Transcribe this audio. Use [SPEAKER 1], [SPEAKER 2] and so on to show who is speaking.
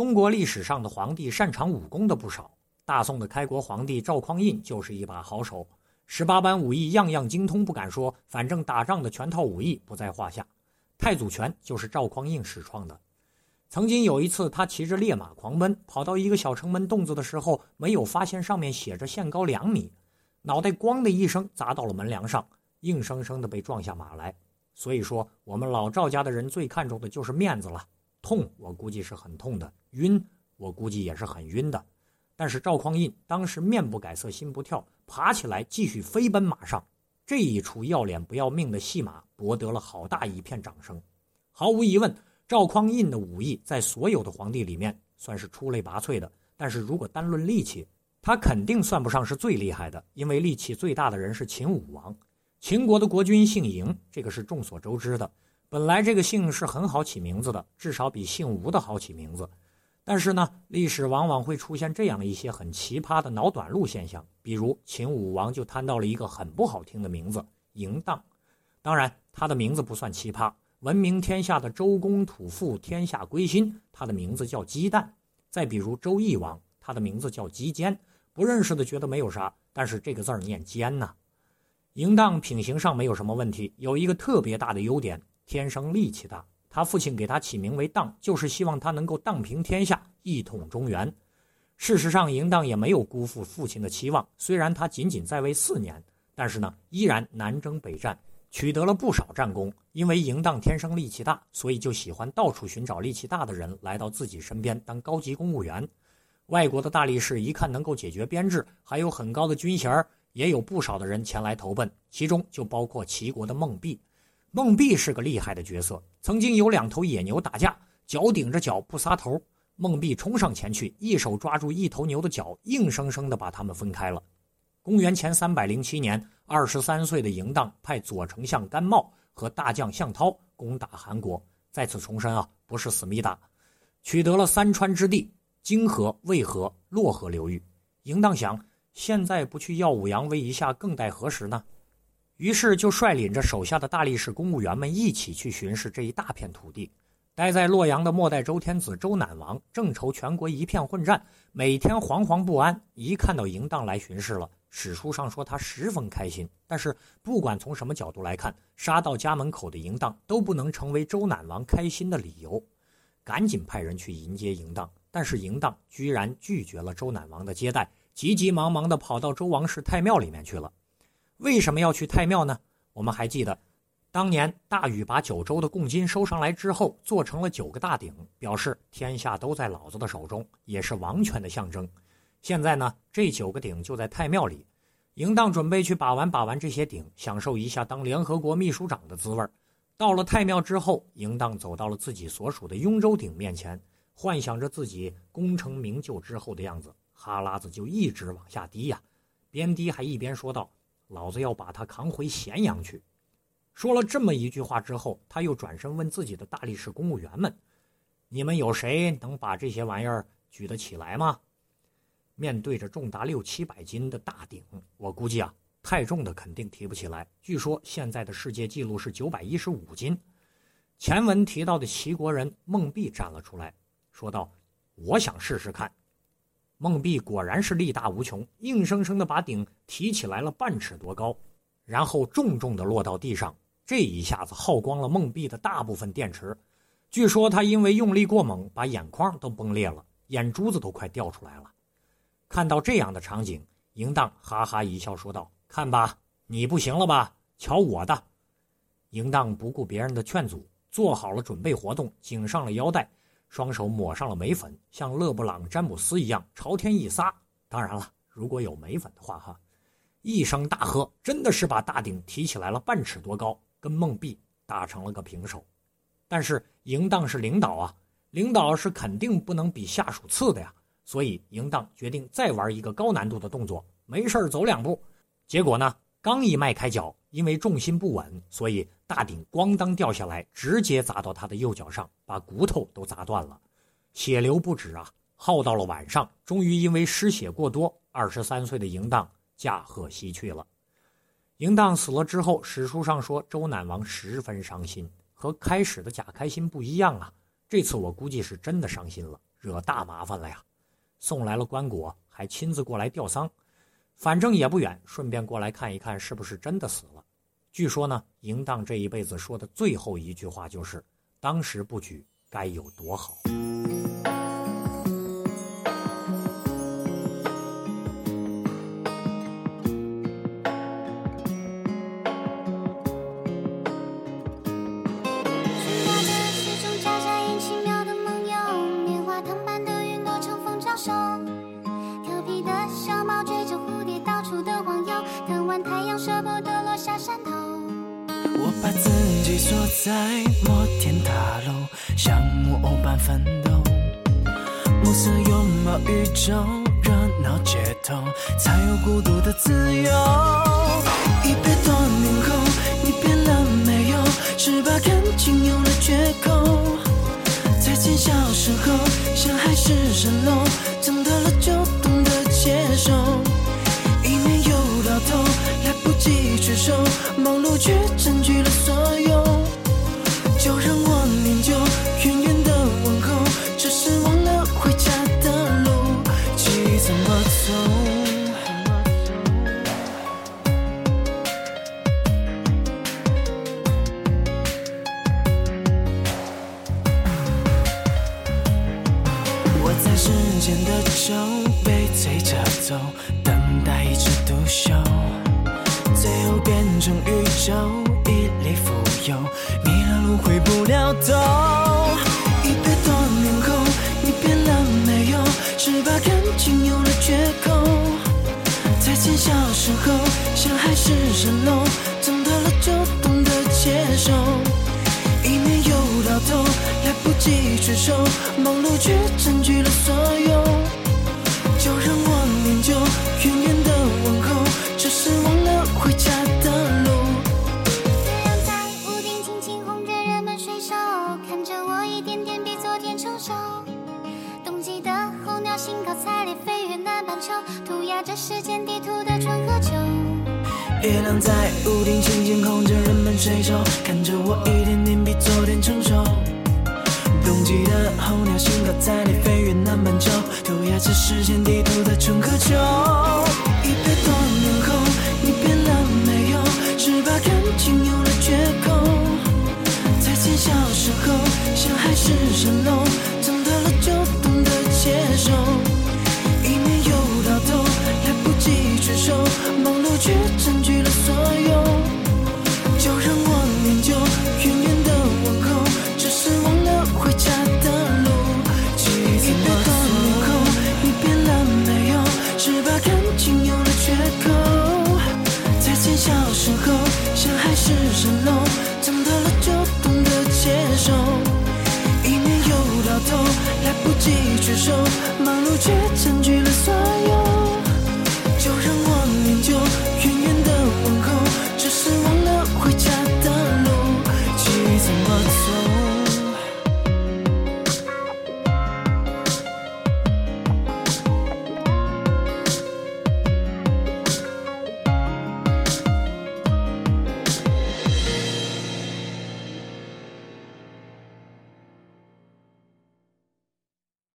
[SPEAKER 1] 中国历史上的皇帝擅长武功的不少，大宋的开国皇帝赵匡胤就是一把好手，十八般武艺样样精通不敢说，反正打仗的全套武艺不在话下。太祖拳就是赵匡胤始创的。曾经有一次，他骑着烈马狂奔，跑到一个小城门洞子的时候，没有发现上面写着限高两米，脑袋咣的一声砸到了门梁上，硬生生的被撞下马来。所以说，我们老赵家的人最看重的就是面子了。痛，我估计是很痛的；晕，我估计也是很晕的。但是赵匡胤当时面不改色心不跳，爬起来继续飞奔马上。这一出要脸不要命的戏码，博得了好大一片掌声。毫无疑问，赵匡胤的武艺在所有的皇帝里面算是出类拔萃的。但是如果单论力气，他肯定算不上是最厉害的，因为力气最大的人是秦武王。秦国的国君姓嬴，这个是众所周知的。本来这个姓是很好起名字的，至少比姓吴的好起名字。但是呢，历史往往会出现这样一些很奇葩的脑短路现象，比如秦武王就摊到了一个很不好听的名字——嬴荡。当然，他的名字不算奇葩，闻名天下的周公吐哺，天下归心，他的名字叫姬旦。再比如周懿王，他的名字叫姬坚。不认识的觉得没有啥，但是这个字儿念坚呐。嬴荡品行上没有什么问题，有一个特别大的优点。天生力气大，他父亲给他起名为荡，就是希望他能够荡平天下，一统中原。事实上，嬴荡也没有辜负父亲的期望，虽然他仅仅在位四年，但是呢，依然南征北战，取得了不少战功。因为嬴荡天生力气大，所以就喜欢到处寻找力气大的人来到自己身边当高级公务员。外国的大力士一看能够解决编制，还有很高的军衔，也有不少的人前来投奔，其中就包括齐国的孟壁。孟壁是个厉害的角色，曾经有两头野牛打架，脚顶着脚不撒头，孟壁冲上前去，一手抓住一头牛的脚，硬生生的把他们分开了。公元前三百零七年，二十三岁的嬴荡派左丞相甘茂和大将项涛攻打韩国，再次重申啊，不是思密达，取得了三川之地：泾河、渭河、洛河流域。嬴荡想，现在不去耀武扬威一下，更待何时呢？于是就率领着手下的大力士、公务员们一起去巡视这一大片土地。待在洛阳的末代周天子周赧王正愁全国一片混战，每天惶惶不安。一看到嬴荡来巡视了，史书上说他十分开心。但是不管从什么角度来看，杀到家门口的嬴荡都不能成为周赧王开心的理由。赶紧派人去迎接嬴荡，但是嬴荡居然拒绝了周赧王的接待，急急忙忙地跑到周王室太庙里面去了。为什么要去太庙呢？我们还记得，当年大禹把九州的贡金收上来之后，做成了九个大鼎，表示天下都在老子的手中，也是王权的象征。现在呢，这九个鼎就在太庙里，嬴荡准备去把玩把玩这些鼎，享受一下当联合国秘书长的滋味到了太庙之后，嬴荡走到了自己所属的雍州鼎面前，幻想着自己功成名就之后的样子，哈喇子就一直往下滴呀，边滴还一边说道。老子要把他扛回咸阳去。说了这么一句话之后，他又转身问自己的大力士公务员们：“你们有谁能把这些玩意儿举得起来吗？”面对着重达六七百斤的大鼎，我估计啊，太重的肯定提不起来。据说现在的世界纪录是九百一十五斤。前文提到的齐国人孟壁站了出来，说道：“我想试试看。”孟壁果然是力大无穷，硬生生的把鼎提起来了半尺多高，然后重重的落到地上。这一下子耗光了孟壁的大部分电池，据说他因为用力过猛，把眼眶都崩裂了，眼珠子都快掉出来了。看到这样的场景，嬴荡哈哈一笑，说道：“看吧，你不行了吧？瞧我的！”嬴荡不顾别人的劝阻，做好了准备活动，紧上了腰带。双手抹上了眉粉，像勒布朗·詹姆斯一样朝天一撒。当然了，如果有眉粉的话，哈！一声大喝，真的是把大顶提起来了半尺多高，跟孟壁打成了个平手。但是赢荡是领导啊，领导是肯定不能比下属次的呀，所以赢当决定再玩一个高难度的动作，没事走两步。结果呢，刚一迈开脚，因为重心不稳，所以大顶咣当掉下来，直接砸到他的右脚上，把骨头都砸断了，血流不止啊。耗到了晚上，终于因为失血过多，二十三岁的嬴荡驾鹤西去了。嬴荡死了之后，史书上说周赧王十分伤心，和开始的假开心不一样啊。这次我估计是真的伤心了，惹大麻烦了呀。送来了棺椁，还亲自过来吊丧，反正也不远，顺便过来看一看是不是真的死了。据说呢，淫荡这一辈子说的最后一句话就是：“当时不举，该有多好。”
[SPEAKER 2] 把自己锁在摩天大楼，像木偶般奋斗。暮色拥抱宇宙，热闹街头，才有孤独的自由。一百多年后，你变了没有？是把感情有了缺口。再见小时候，像海市蜃楼，时间的酒被催着走，等待一枝独秀，最后变成宇宙一粒浮游，迷了路回不了头。一百多年后，你变了没有？是把感情有了缺口。再见小时候，像海市蜃楼，长大了就懂得接受。一年又到头，来不及聚首，忙碌却占
[SPEAKER 3] 涂鸦着时间地图的春和秋。
[SPEAKER 2] 月亮在屋顶轻轻哄着人们睡熟，看着我一点点比昨天成熟。冬季的候鸟兴高采烈飞越南半球，涂鸦着时间地图的春和秋。一杯多手忙碌却沉